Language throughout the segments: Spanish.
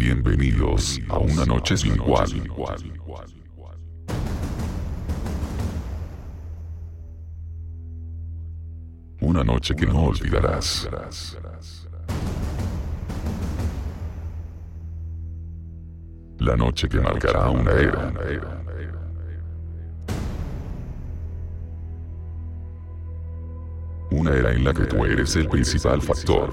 Bienvenidos a una noche sin igual. Una noche que no olvidarás. La noche que marcará una era. Una era en la que tú eres el principal factor.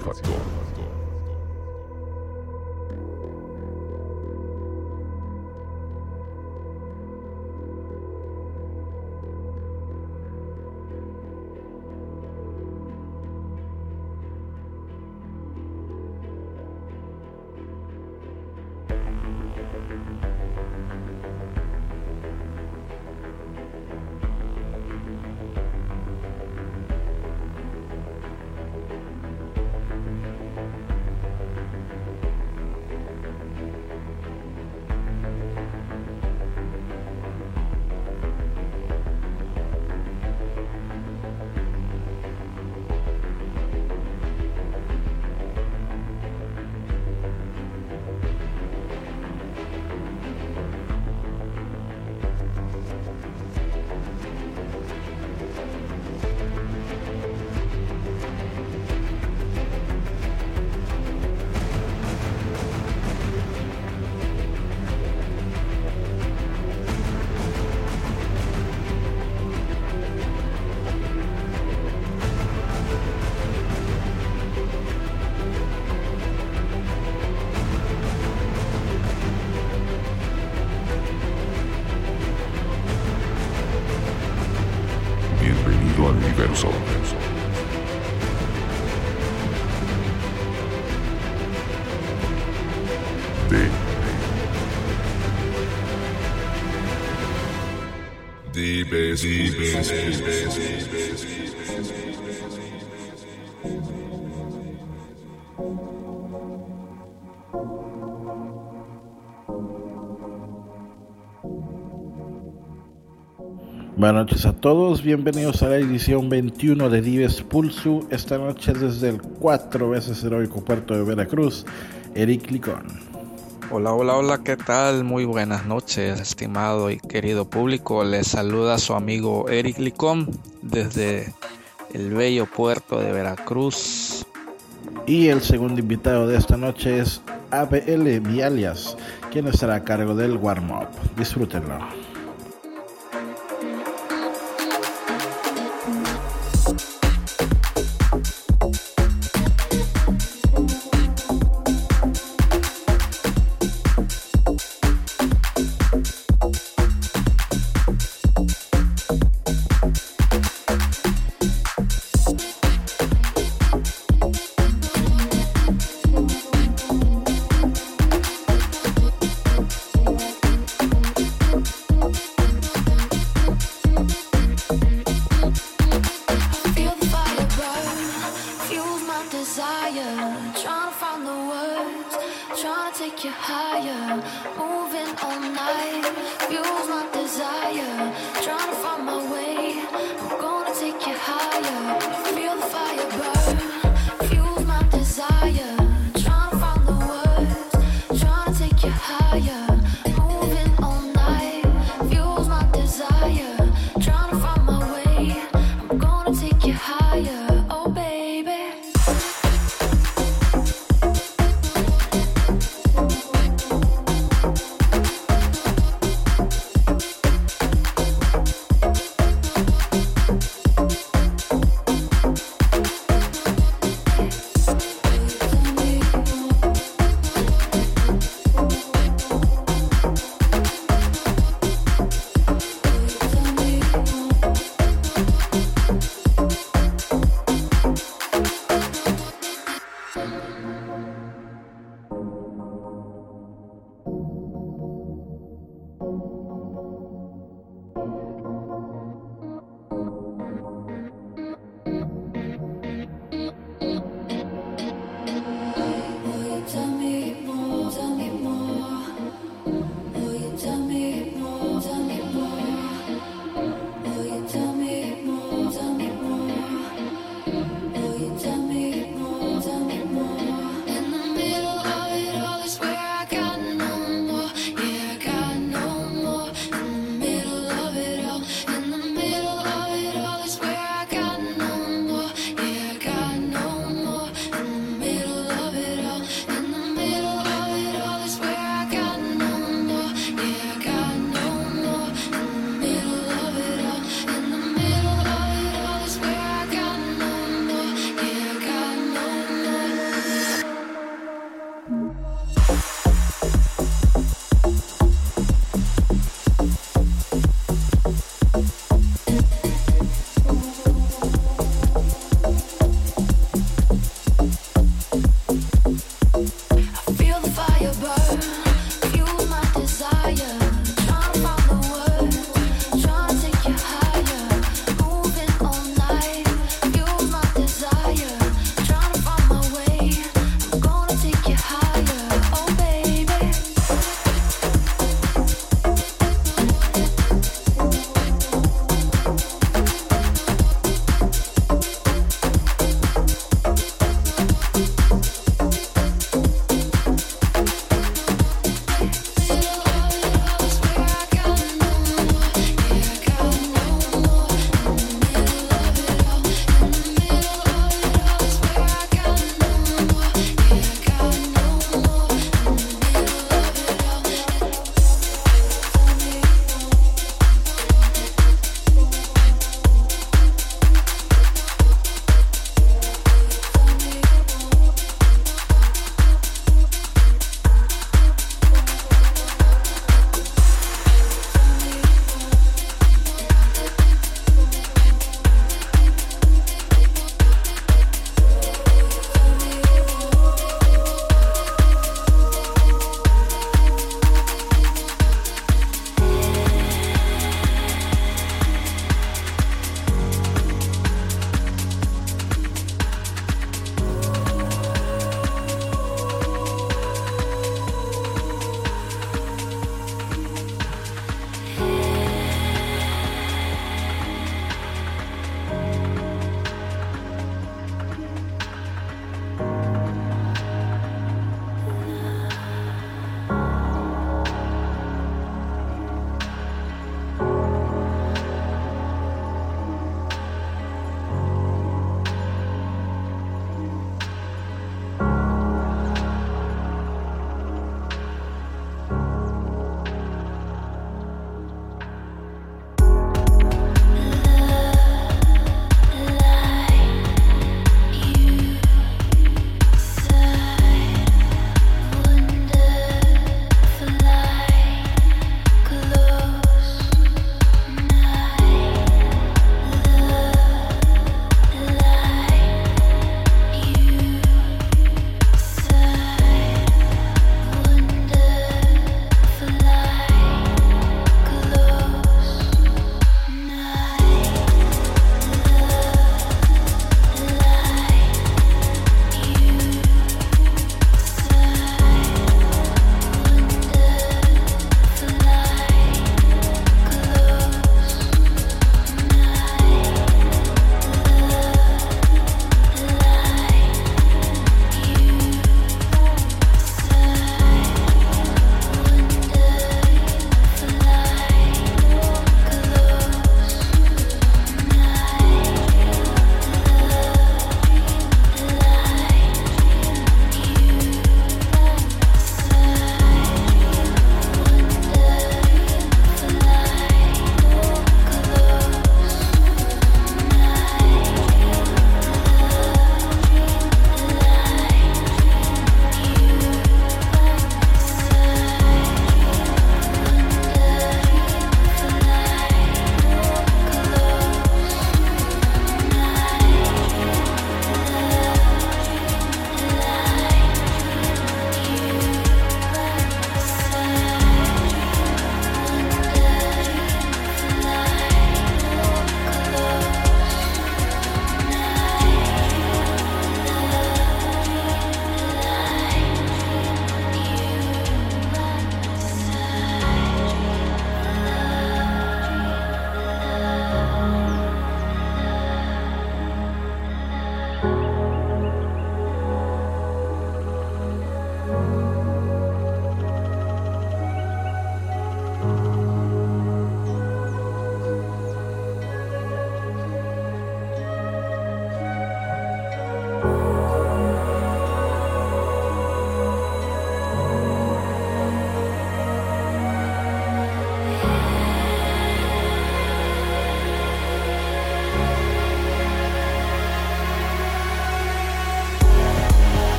Noches a todos, bienvenidos a la edición 21 de Dives Pulsu. Esta noche desde el cuatro veces heroico puerto de Veracruz, Eric Licón. Hola, hola, hola, ¿qué tal? Muy buenas noches, estimado y querido público. Les saluda su amigo Eric Licón desde el bello puerto de Veracruz. Y el segundo invitado de esta noche es ABL Vialias, quien estará a cargo del warm-up. Disfrútenlo.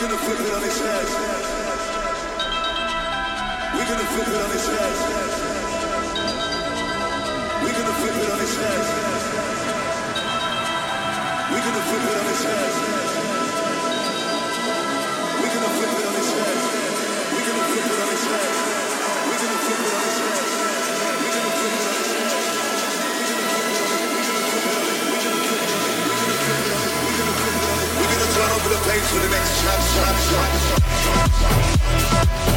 We're flip it on its head. We're gonna flip it on its head. We're gonna flip it on its head. place for the next drop, drop, drop, drop, drop, drop.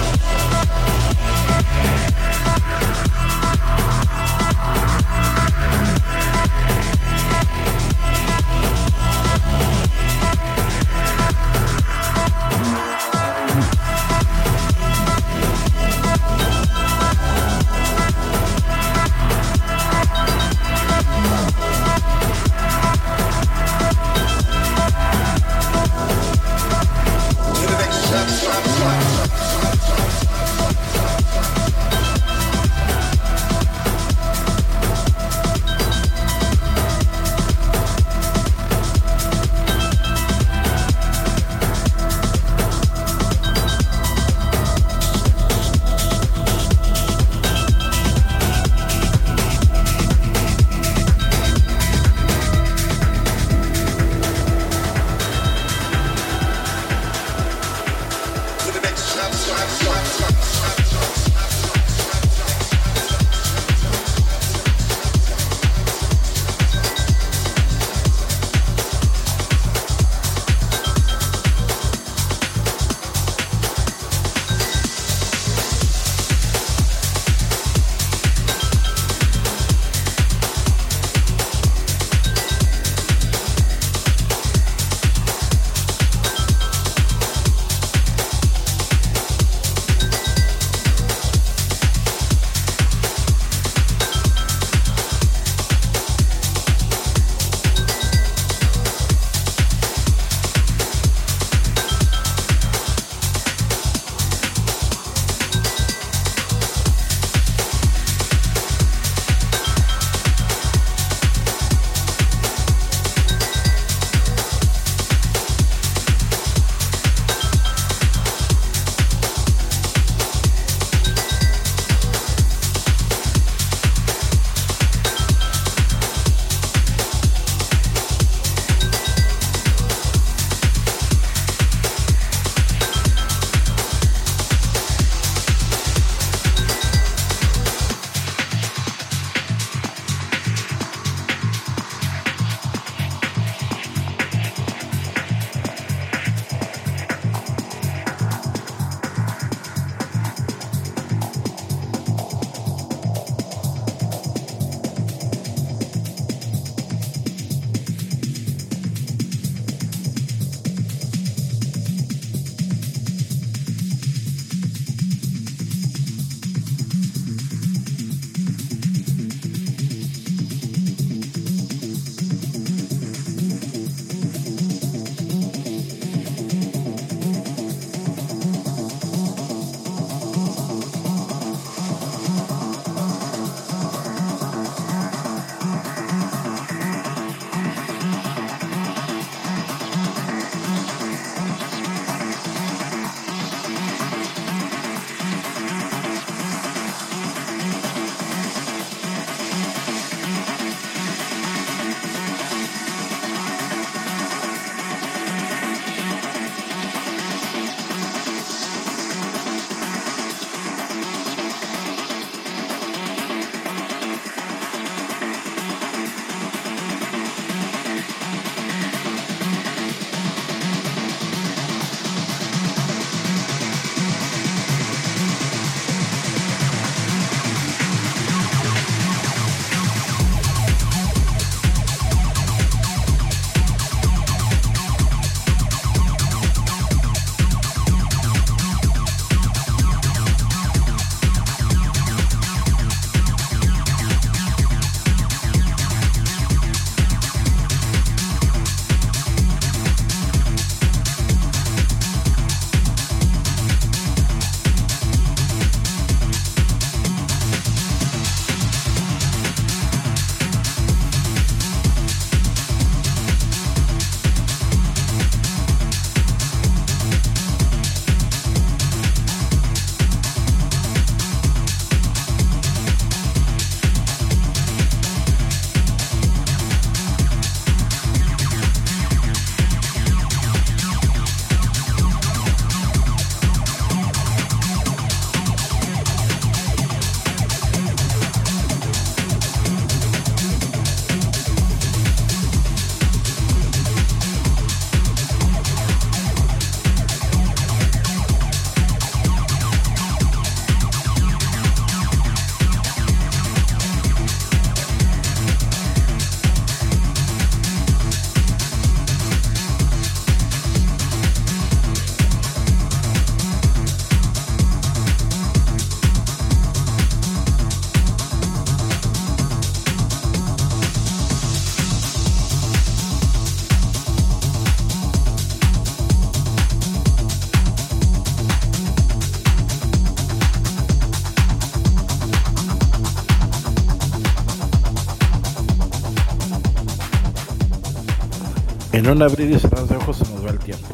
Un abrir y cerrar de ojos se nos va el tiempo.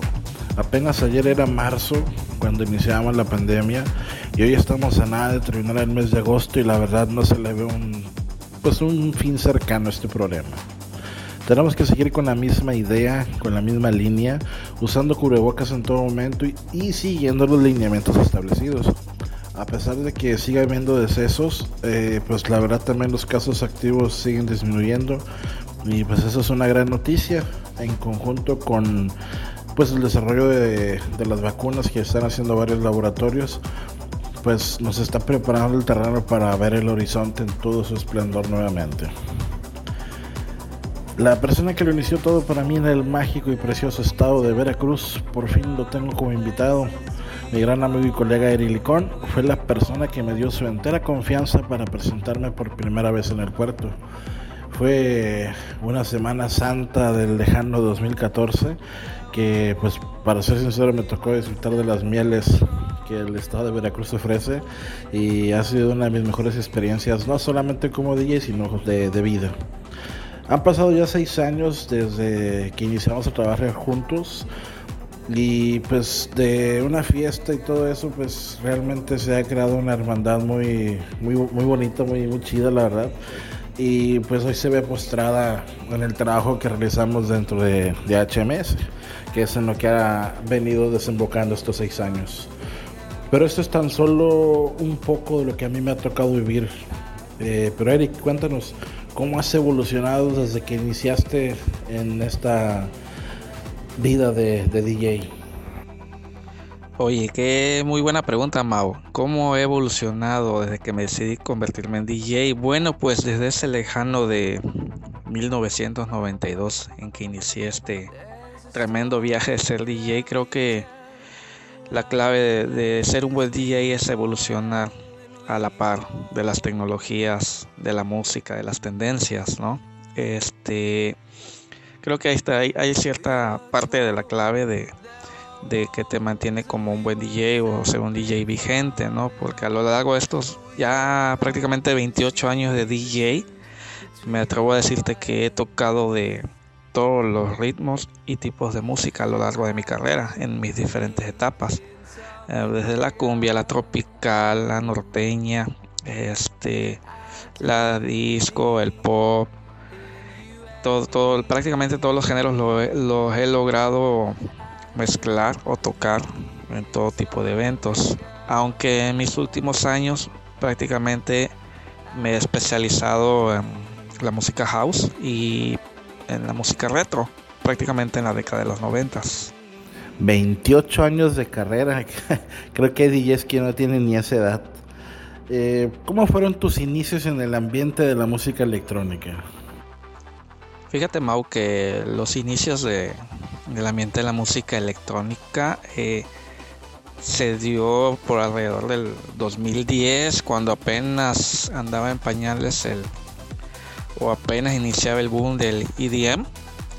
Apenas ayer era marzo cuando iniciamos la pandemia y hoy estamos a nada de terminar el mes de agosto y la verdad no se le ve un pues un fin cercano a este problema. Tenemos que seguir con la misma idea, con la misma línea, usando cubrebocas en todo momento y, y siguiendo los lineamientos establecidos. A pesar de que siga habiendo decesos, eh, pues la verdad también los casos activos siguen disminuyendo y pues eso es una gran noticia en conjunto con pues el desarrollo de, las vacunas que están haciendo varios laboratorios pues nos está preparando el terreno para ver el horizonte en todo su esplendor nuevamente. La persona que lo inició todo para mí en el mágico y precioso estado de Veracruz, por fin lo tengo como invitado. Mi gran amigo y colega Eri Licón fue la persona que me dio su entera confianza para presentarme por primera vez en el puerto. Fue una Semana Santa del lejano 2014 que pues para ser sincero me tocó disfrutar de las mieles que el estado de Veracruz ofrece y ha sido una de mis mejores experiencias, no solamente como DJ, sino de, de vida. Han pasado ya seis años desde que iniciamos a trabajar juntos y pues de una fiesta y todo eso pues realmente se ha creado una hermandad muy muy muy bonita muy muy chida la verdad y pues hoy se ve postrada en el trabajo que realizamos dentro de, HMS que es en lo que ha venido desembocando estos seis años pero esto es tan solo un poco de lo que a mí me ha tocado vivir eh, pero Eric cuéntanos cómo has evolucionado desde que iniciaste en esta vida de DJ? Oye, qué muy buena pregunta, Mau. ¿Cómo he evolucionado desde que me decidí convertirme en DJ? Bueno, pues desde ese lejano de 1992 en que inicié este tremendo viaje de ser DJ, creo que la clave de, ser un buen DJ es evolucionar a la par de las tecnologías, de la música, de las tendencias, ¿no? Este, creo que ahí está, hay cierta parte de la clave de, de, que te mantiene como un buen DJ o ser un DJ vigente, ¿no? Porque a lo largo de estos ya prácticamente 28 años de DJ, me atrevo a decirte que he tocado de todos los ritmos y tipos de música a lo largo de mi carrera en mis diferentes etapas. Eh, desde la cumbia, la tropical, la norteña, este, la disco, el pop, todo, todo, prácticamente todos los géneros los he logrado mezclar o tocar en todo tipo de eventos. Aunque en mis últimos años prácticamente me he especializado en la música house y en la música retro, prácticamente en la década de los noventas. 28 años de carrera. Creo que DJs que no tienen ni esa edad. Eh, ¿Cómo fueron tus inicios en el ambiente de la música electrónica? Fíjate, Mau, que los inicios de, del ambiente de la música electrónica eh, se dio por alrededor del 2010, cuando apenas andaba en pañales el o apenas iniciaba el boom del EDM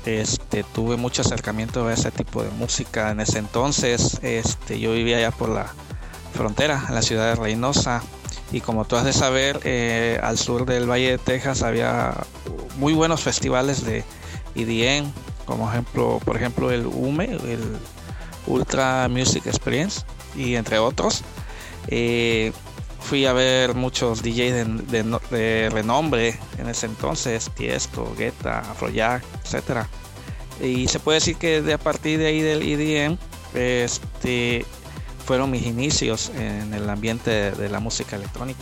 este, tuve mucho acercamiento a ese tipo de música en ese entonces. Este, yo vivía allá por la frontera, en la ciudad de Reynosa. Y como tú has de saber, eh, al sur del Valle de Texas había muy buenos festivales de EDM, como ejemplo, por ejemplo el UME, el Ultra Music Experience, y entre otros. Eh, fui a ver muchos DJs de, de, renombre en ese entonces, Tiesto, Guetta, Afrojack, etcétera. Y se puede decir que de a partir de ahí del EDM, este, fueron mis inicios en el ambiente de, de la música electrónica.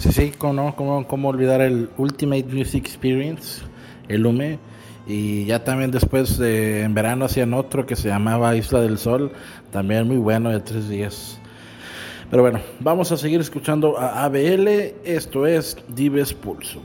Sí, sí, ¿cómo, cómo, cómo olvidar el Ultimate Music Experience, el UME? Y ya también después de, en verano hacían otro que se llamaba Isla del Sol, también muy bueno de tres días. Pero bueno, vamos a seguir escuchando a ABL. Esto es Dives Pulso.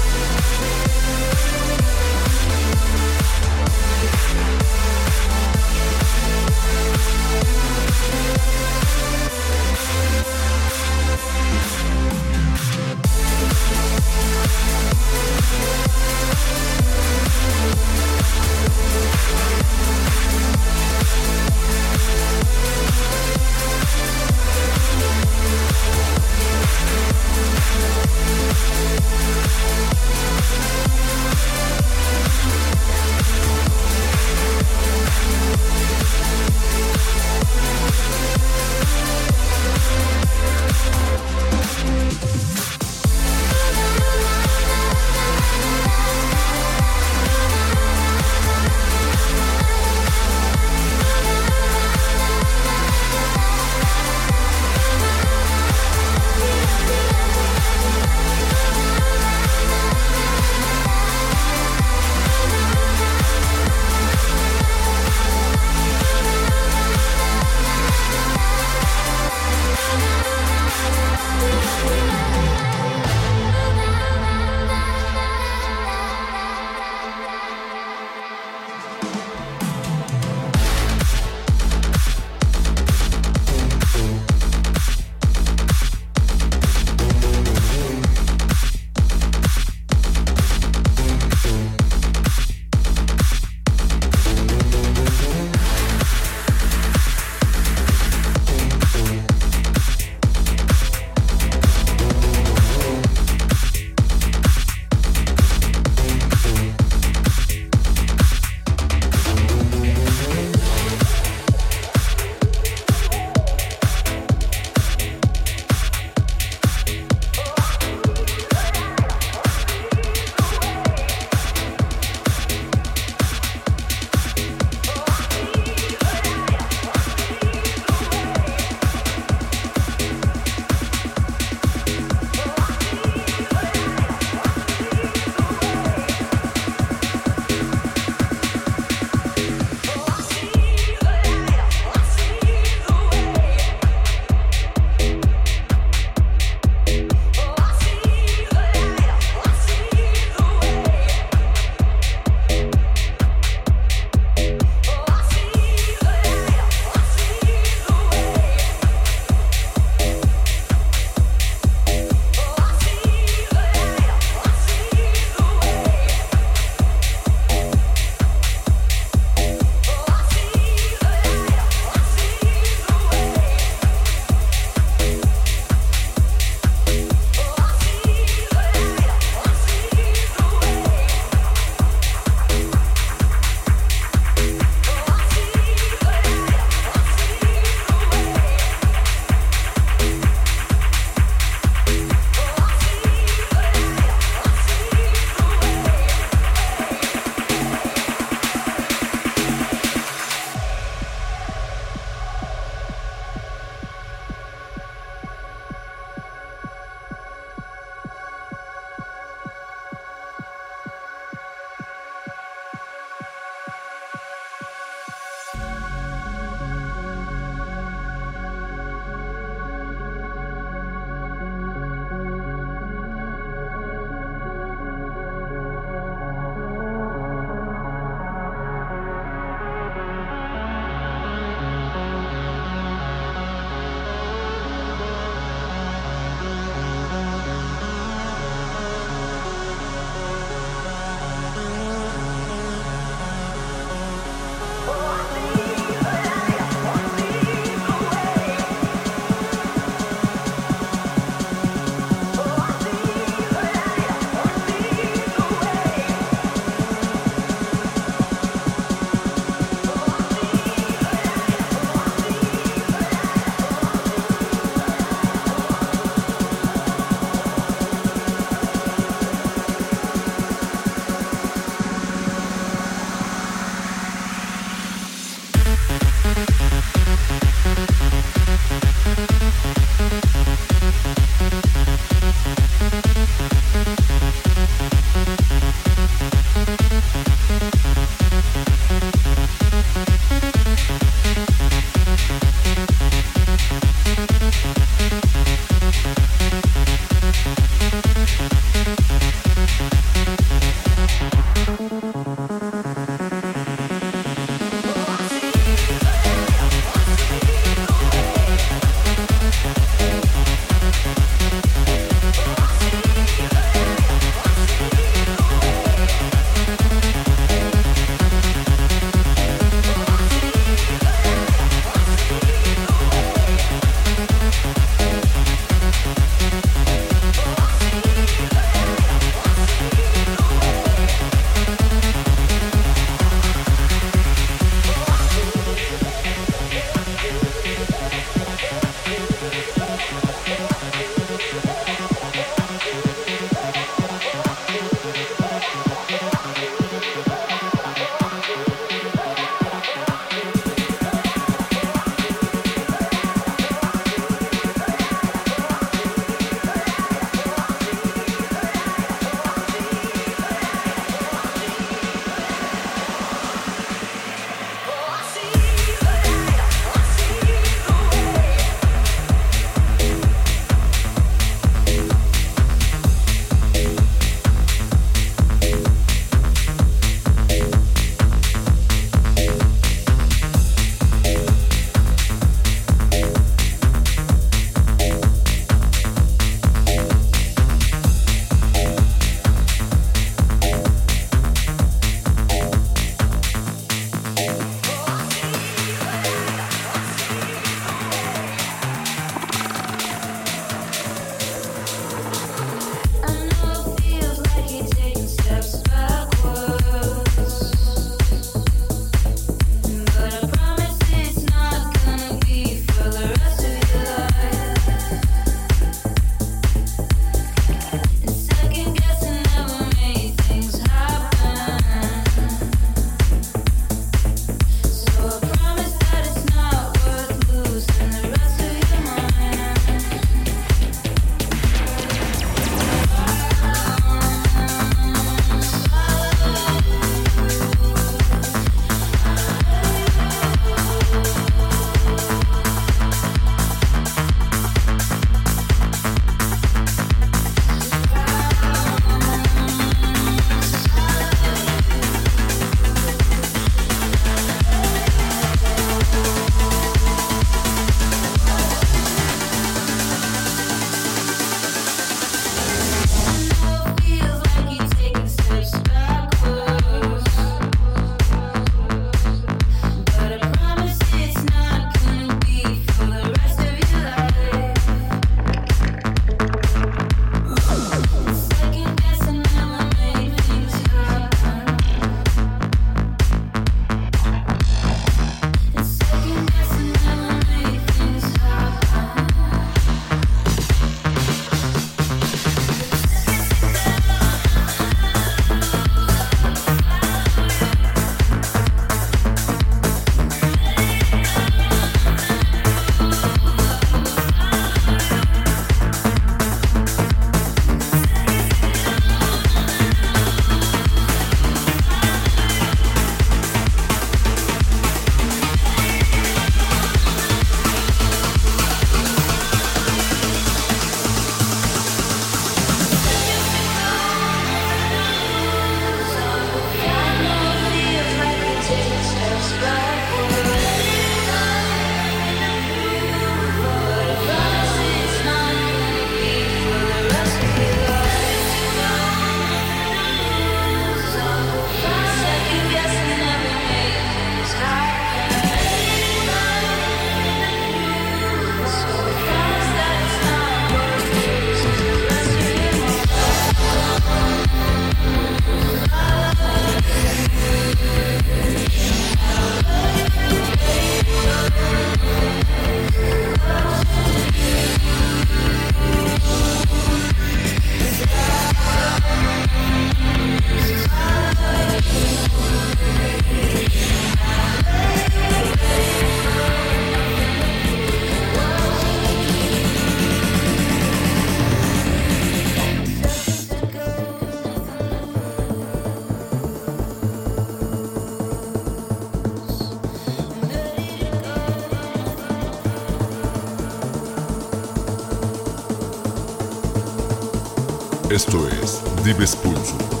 Esto es Dives Pulso.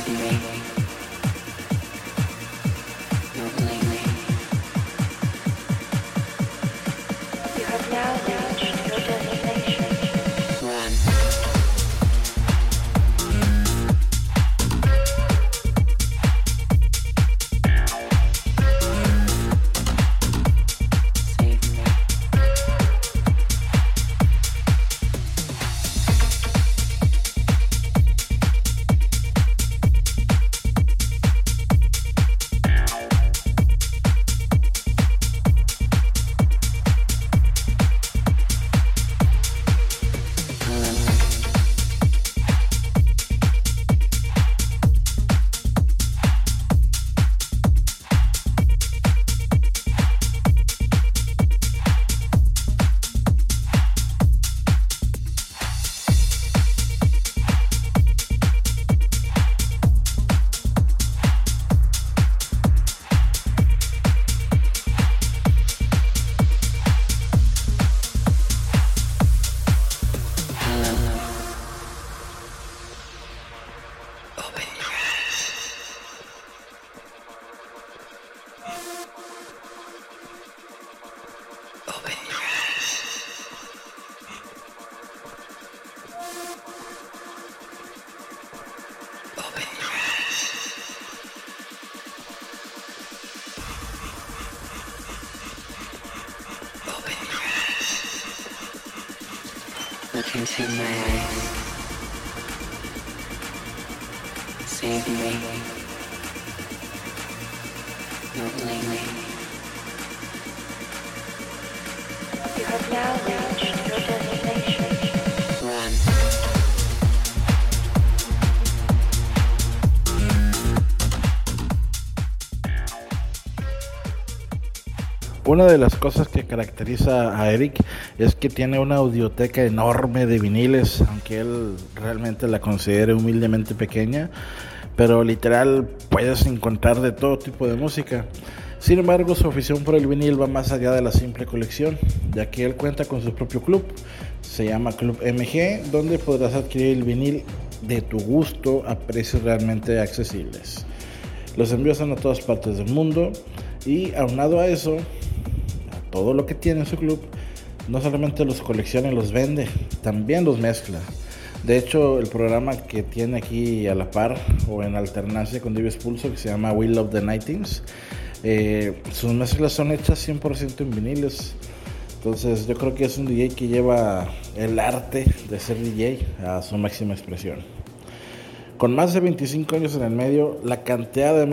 baby. Una de las cosas que caracteriza a Eric es que tiene una audioteca enorme de viniles, aunque él realmente la considere humildemente pequeña, pero literal puedes encontrar de todo tipo de música. Sin embargo, su afición por el vinil va más allá de la simple colección, ya que él cuenta con su propio club, se llama Club MG, donde podrás adquirir el vinil de tu gusto a precios realmente accesibles. Los envíos son a todas partes del mundo y aunado a eso, todo lo que tiene en su club, no solamente los colecciona y los vende, también los mezcla. De hecho, el programa que tiene aquí a la par o en alternancia con Dives Pulso, que se llama We Love the Nightings, eh, sus mezclas son hechas 100% en viniles. Entonces, yo creo que es un DJ que lleva el arte de ser DJ a su máxima expresión. Con más de 25 años en el medio, la cantidad de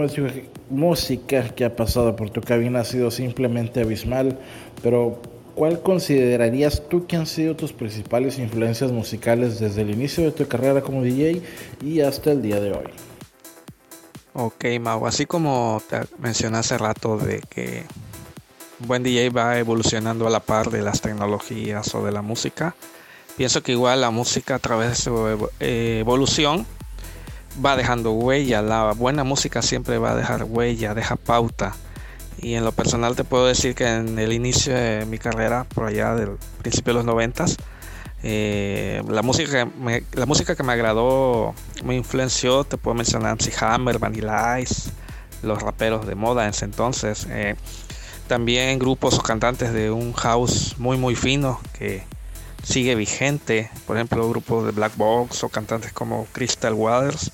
música, que ha pasado por tu cabina ha sido simplemente abismal. Pero, ¿cuál considerarías tú que han sido tus principales influencias musicales desde el inicio de tu carrera como DJ y hasta el día de hoy? Ok, Mau, así como te mencioné hace rato de que un buen DJ va evolucionando a la par de las tecnologías o de la música, pienso que igual la música a través de su eh, evolución va dejando huella. La buena música siempre va a dejar huella, deja pauta. Y en lo personal te puedo decir que en el inicio de mi carrera, por allá del principio de los noventas, eh, la, música la música que me agradó, me influenció, te puedo mencionar MC Hammer, Vanilla Ice, los raperos de moda en ese entonces. Eh, también grupos o cantantes de un house muy muy fino que sigue vigente, por ejemplo grupos de Black Box o cantantes como Crystal Waters,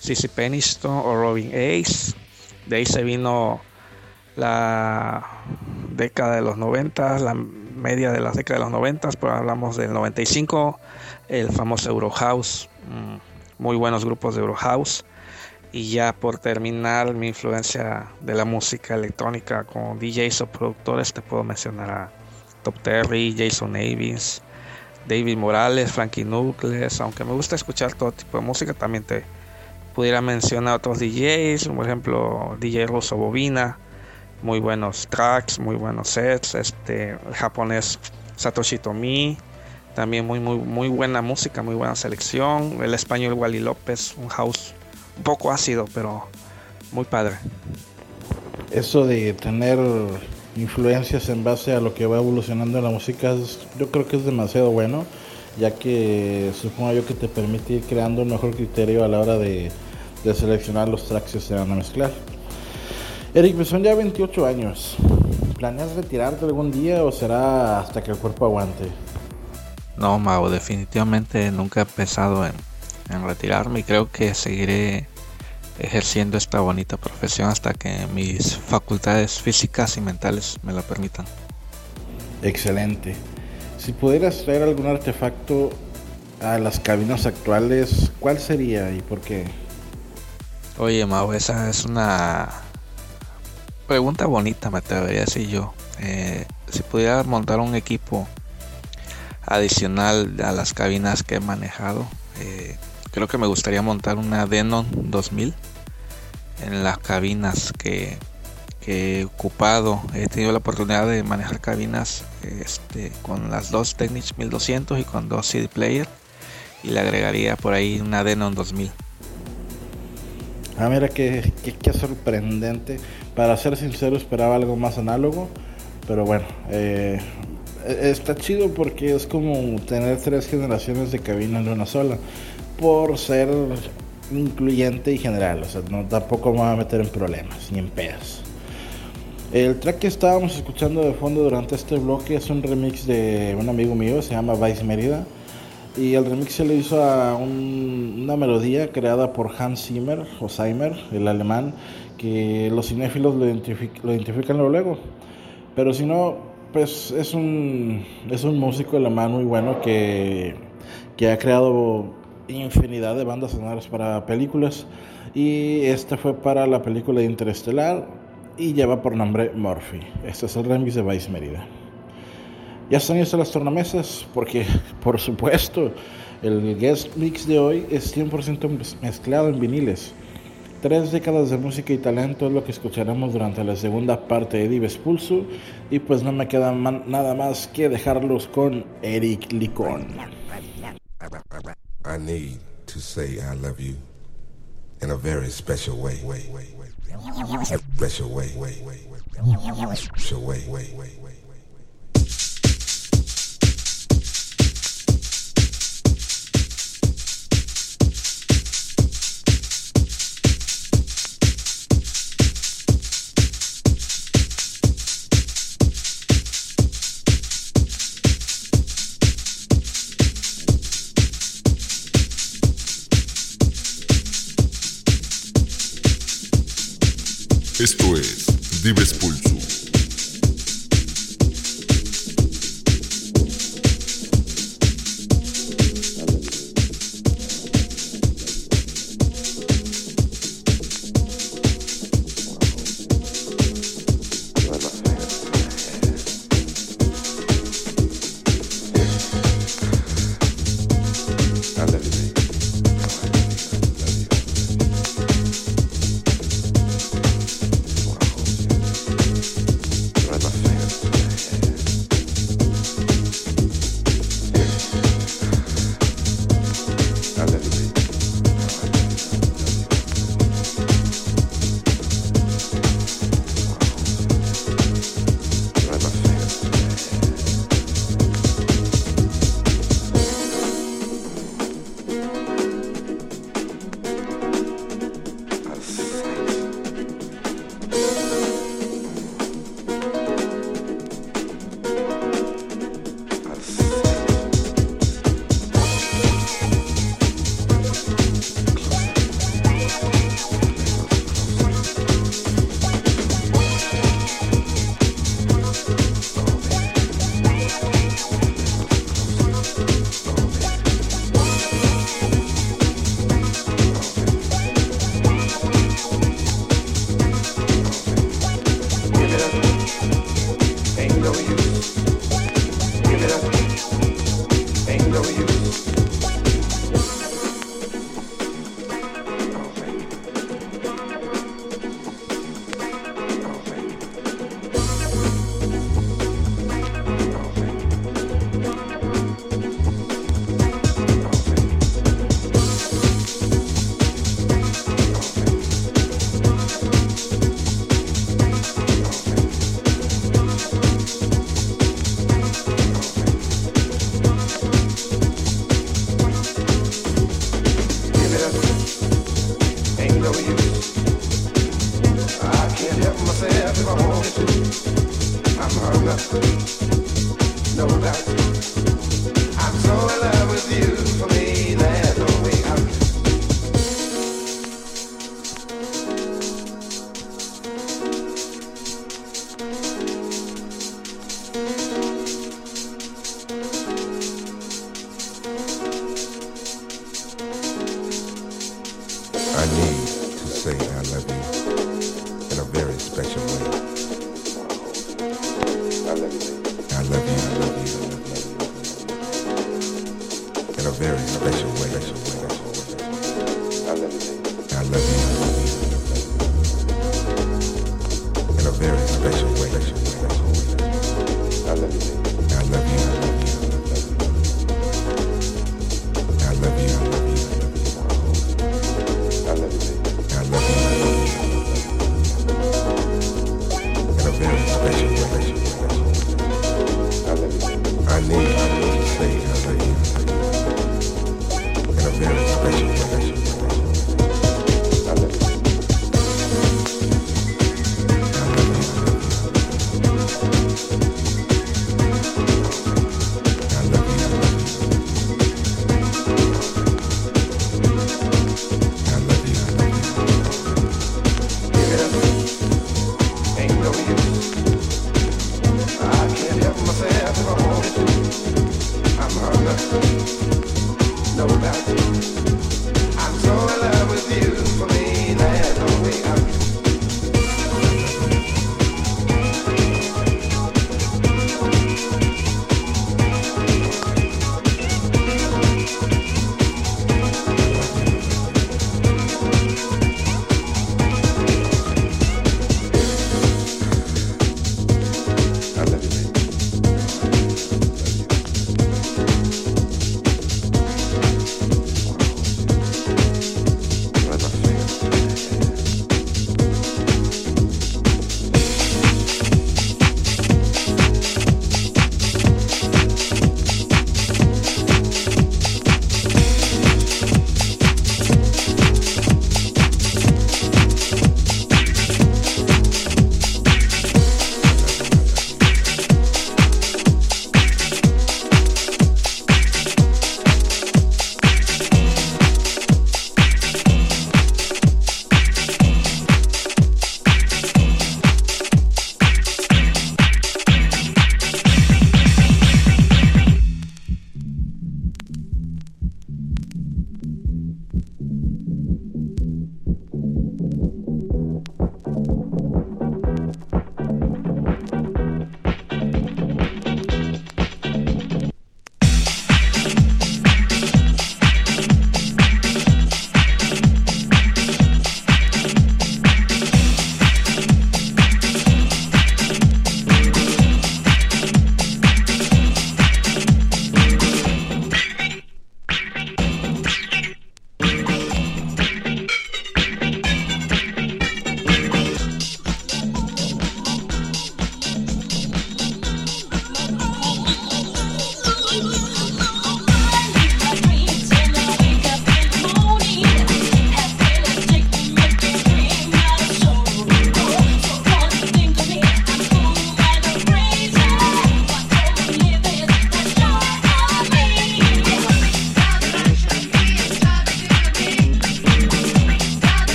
Cici Peniston o Robin Ace. De ahí se vino la década de los 90, la media de la década de los 90, pero hablamos del 95, el famoso Eurohouse, mm, muy buenos grupos de Eurohouse. Y ya por terminar mi influencia de la música electrónica con DJs o productores, te puedo mencionar a Top Terry, Jason Avins, David Morales, Frankie Nucleus, aunque me gusta escuchar todo tipo de música, también te pudiera mencionar otros DJs, por ejemplo DJ Rosso Bobina, muy buenos tracks, muy buenos sets, este el japonés Satoshi Tomi, también muy muy muy buena música, muy buena selección, el español Wally López, un house un poco ácido, pero muy padre. Eso de tener influencias en base a lo que va evolucionando la música, yo creo que es demasiado bueno, ya que supongo yo que te permite ir creando un mejor criterio a la hora de, seleccionar los tracks que se van a mezclar. Eric, me son ya 28 años. ¿Planeas retirarte algún día o será hasta que el cuerpo aguante? No, Mago, definitivamente nunca he pensado en, en retirarme y creo que seguiré ejerciendo esta bonita profesión hasta que mis facultades físicas y mentales me lo permitan. Excelente. Si pudieras traer algún artefacto a las cabinas actuales, ¿cuál sería y por qué? Oye, Mau, esa es una pregunta bonita, me atrevería a decir yo. Eh, si pudiera montar un equipo adicional a las cabinas que he manejado, eh, creo que me gustaría montar una Denon 2000 en las cabinas que, que he ocupado. He tenido la oportunidad de manejar cabinas este, con las dos Technics 1200 y con dos CD player y le agregaría por ahí una Denon 2000. Ah, mira qué, qué, sorprendente. Para ser sincero, esperaba algo más análogo. Pero bueno, eh, está chido porque es como tener tres generaciones de cabina en una sola. Por ser incluyente y general. O sea, no, tampoco me voy a meter en problemas ni en pedas. El track que estábamos escuchando de fondo durante este bloque es un remix de un amigo mío, se llama Vice Mérida. Y el remix se le hizo a un, una melodía creada por Hans Zimmer, o Zimmer, el alemán, que los cinéfilos lo identifican luego. Pero si no, pues es un, es un músico alemán muy bueno que, que ha creado infinidad de bandas sonoras para películas. Y este fue para la película Interestelar y lleva por nombre Murphy. Este es el remix de Vice Mérida. Ya están listas las tornamesas porque, por supuesto, el guest mix de hoy es 100% mezclado en viniles. Tres décadas de música y talento es lo que escucharemos durante la segunda parte de Dives Pulso y pues no me queda nada más que dejarlos con Eric Licón. I need to say I love you in a very special way. Special way. Special way. Esto es Dives Pulso.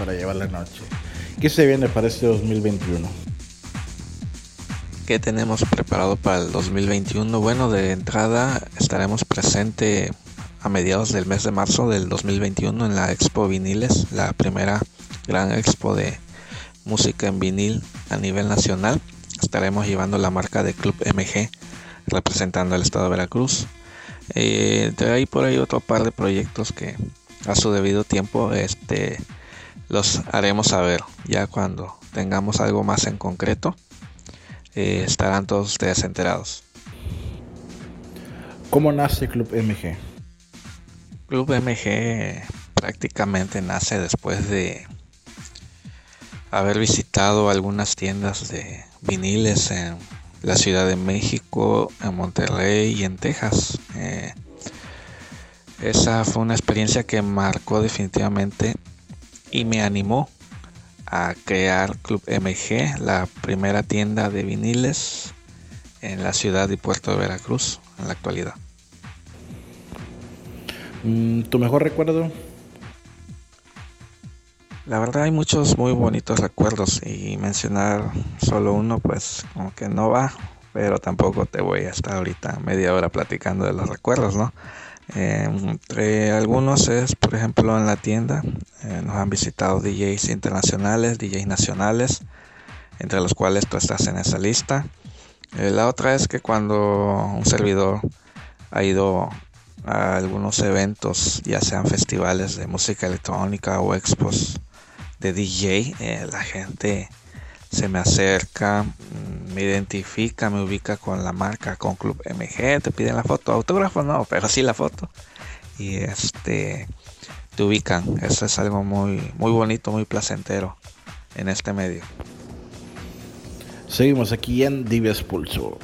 Para llevar la noche. ¿Qué se viene para este 2021? ¿Qué tenemos preparado para el 2021? Bueno, de entrada estaremos presente a mediados del mes de marzo del 2021 en la Expo Viniles, la primera gran expo de música en vinil a nivel nacional. Estaremos llevando la marca de Club MG representando al estado de Veracruz. Eh, de ahí por ahí otro par de proyectos que a su debido tiempo este los haremos saber ya cuando tengamos algo más en concreto eh, estarán todos ustedes enterados ¿Cómo nace Club MG? Club MG prácticamente nace después de haber visitado algunas tiendas de viniles en la Ciudad de México, en Monterrey y en Texas. Eh, esa fue una experiencia que marcó definitivamente y me animó a crear Club MG, la primera tienda de viniles en la ciudad y puerto de Veracruz en la actualidad. Mm, ¿Tu mejor recuerdo? La verdad hay muchos muy bonitos recuerdos y mencionar solo uno pues como que no va, pero tampoco te voy a estar ahorita media hora platicando de los recuerdos, ¿no? Eh, entre algunos es, por ejemplo, en la tienda eh, nos han visitado DJs internacionales, DJs nacionales, entre los cuales tú estás en esa lista. Eh, la otra es que cuando un servidor ha ido a algunos eventos, ya sean festivales de música electrónica o expos de DJ, eh, la gente se me acerca, mm, me identifica, me ubica con la marca, con Club MG, te piden la foto, autógrafo no, pero sí la foto. Y este te ubican, eso es algo muy muy bonito, muy placentero en este medio. Seguimos aquí en Dives Pulso.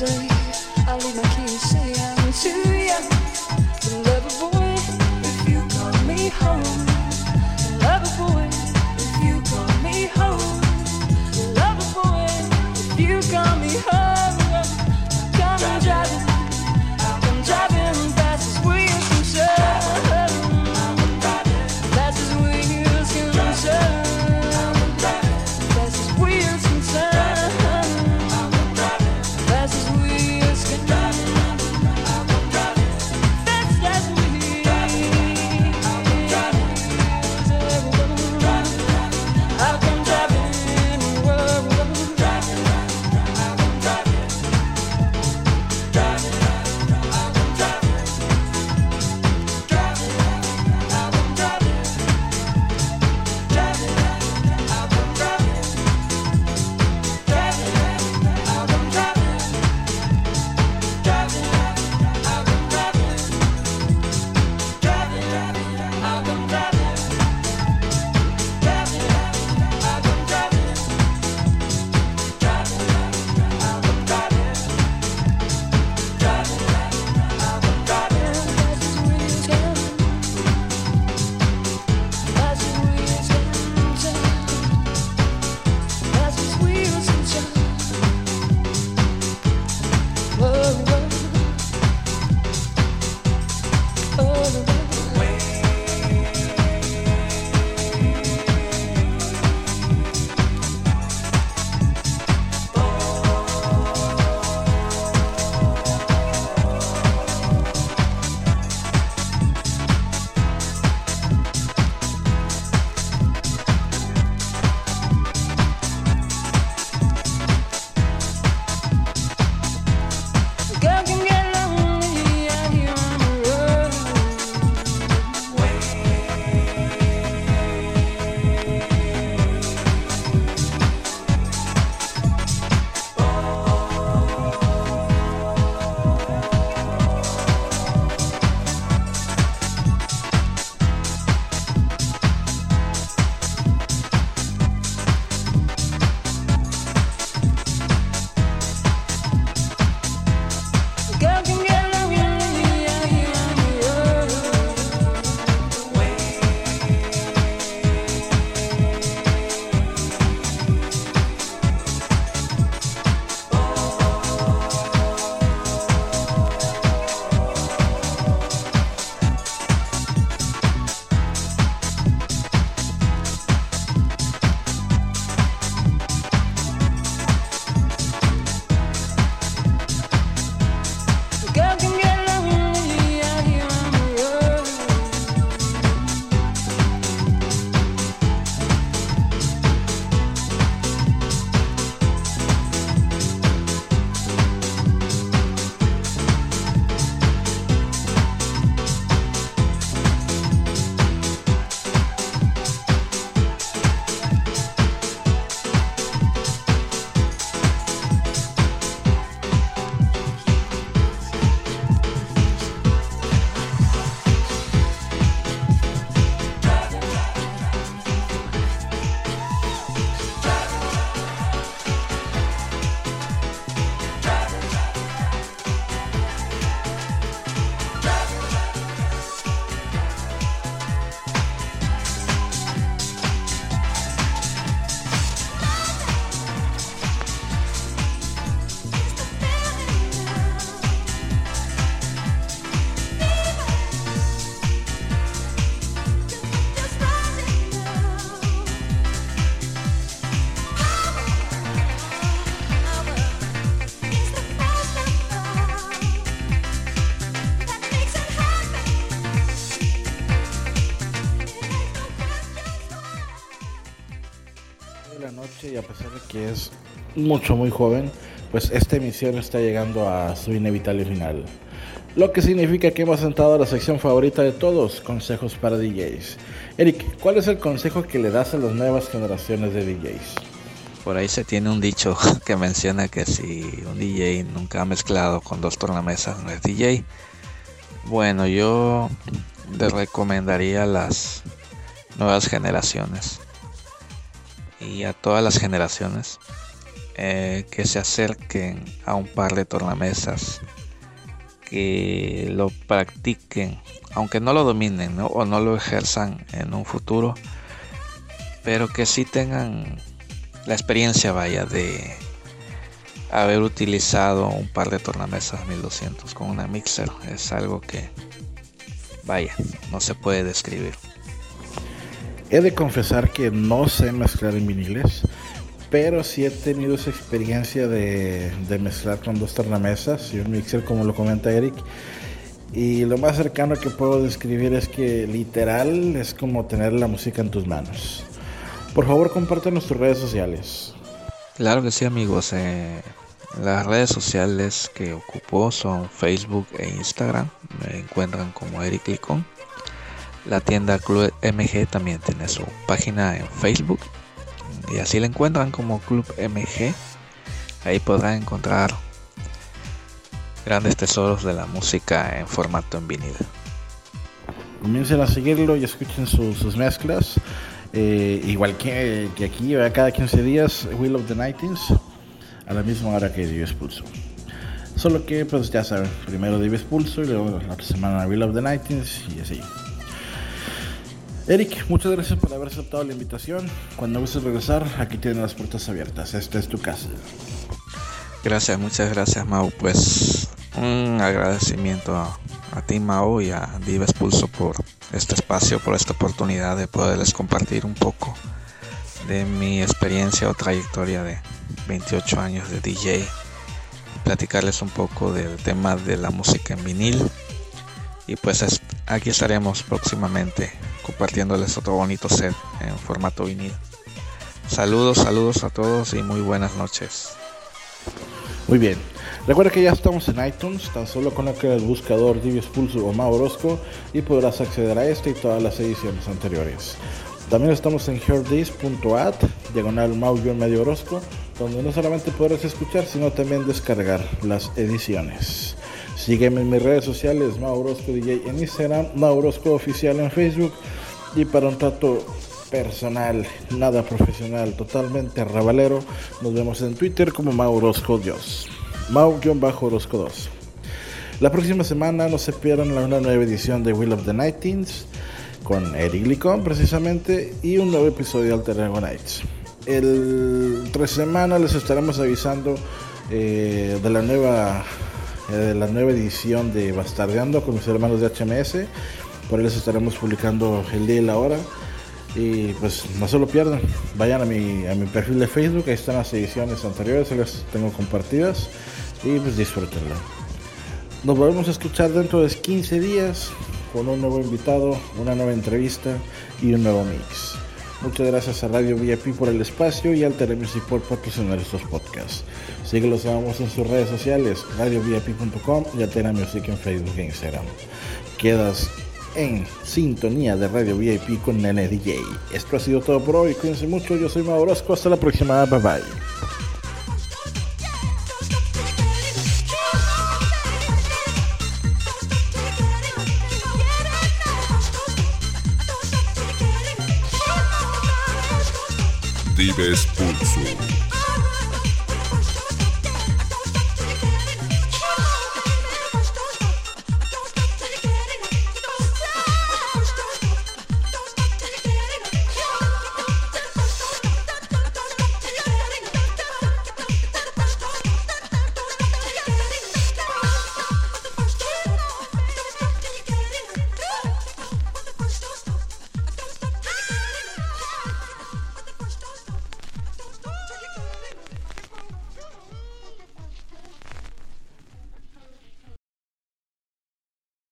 Me mucho, muy joven, pues esta emisión está llegando a su inevitable final. Lo que significa que hemos entrado a la sección favorita de todos, consejos para DJs. Eric, ¿cuál es el consejo que le das a las nuevas generaciones de DJs? Por ahí se tiene un dicho que menciona que si un DJ nunca ha mezclado con dos tornamesas no es DJ. Bueno, yo le recomendaría a las nuevas generaciones y a todas las generaciones eh, que se acerquen a un par de tornamesas, que lo practiquen, aunque no lo dominen ¿no? o no lo ejerzan en un futuro, pero que sí tengan la experiencia, vaya, de haber utilizado un par de tornamesas 1200 con una mixer. Es algo que, vaya, no se puede describir. He de confesar que no sé mezclar en viniles, pero sí he tenido esa experiencia de, mezclar con dos tornamesas y un mixer, como lo comenta Eric. Y lo más cercano que puedo describir es que literal es como tener la música en tus manos. Por favor, compártenos tus redes sociales. Claro que sí, amigos. eh, las redes sociales que ocupo son Facebook e Instagram. Me encuentran como Eric Licón. La tienda Club MG también tiene su página en Facebook. Y así la encuentran como Club MG. Ahí podrán encontrar grandes tesoros de la música en formato en vinil. Comiencen a seguirlo y escuchen su- sus mezclas. Eh, igual que, que aquí, cada 15 días, Will of the Nightings, a la misma hora que Divis Pulso. Solo que, pues ya saben, primero Divis Pulso y luego la semana Will of the Nightings y así. Eric, muchas gracias por haber aceptado la invitación. Cuando gustes regresar, aquí tienen las puertas abiertas. Esta es tu casa. Gracias, muchas gracias Mau. Pues un agradecimiento a, ti Mau y a Dives Pulso por este espacio, por esta oportunidad de poderles compartir un poco de mi experiencia o trayectoria de 28 años de DJ. Platicarles un poco del tema de la música en vinil. Y pues es- aquí estaremos próximamente compartiéndoles otro bonito set en formato vinil. Saludos, saludos a todos y muy buenas noches. Muy bien. Recuerda que ya estamos en iTunes, tan solo coloca el buscador Divius Pulso o Mau Orozco y podrás acceder a este y todas las ediciones anteriores. También estamos en heardis.at, diagonal Mau-medio Orozco, donde no solamente podrás escuchar, sino también descargar las ediciones. Sígueme en mis redes sociales, Mau Orozco DJ en Instagram, Mau Orozco Oficial en Facebook y para un trato personal, nada profesional, totalmente rabalero, nos vemos en Twitter como Mau Orozco Dios. Mau-Orozco 2. La próxima semana no se pierdan una nueva edición de Will of the Nightings con Eric Licón precisamente y un nuevo episodio de Alter Ego Nights. El tres semanas les estaremos avisando eh, de la nueva eh, la nueva edición de Bastardeando con mis hermanos de HMS. Por les estaremos publicando el día y la hora. Y pues no se lo pierdan. Vayan a mi, a mi perfil de Facebook, ahí están las ediciones anteriores, las tengo compartidas. Y pues disfrútenlo. Nos volvemos a escuchar dentro de 15 días con un nuevo invitado, una nueva entrevista y un nuevo mix. Muchas gracias a Radio VIP por el espacio y al Music por patrocinar estos podcasts. Síguelos en sus redes sociales, radiovip.com y Altera Music en Facebook e Instagram. Quedas en sintonía de Radio VIP con Nene DJ. Esto ha sido todo por hoy. Cuídense mucho. Yo soy Mauro. Hasta la próxima. Bye bye. Dives Pulso.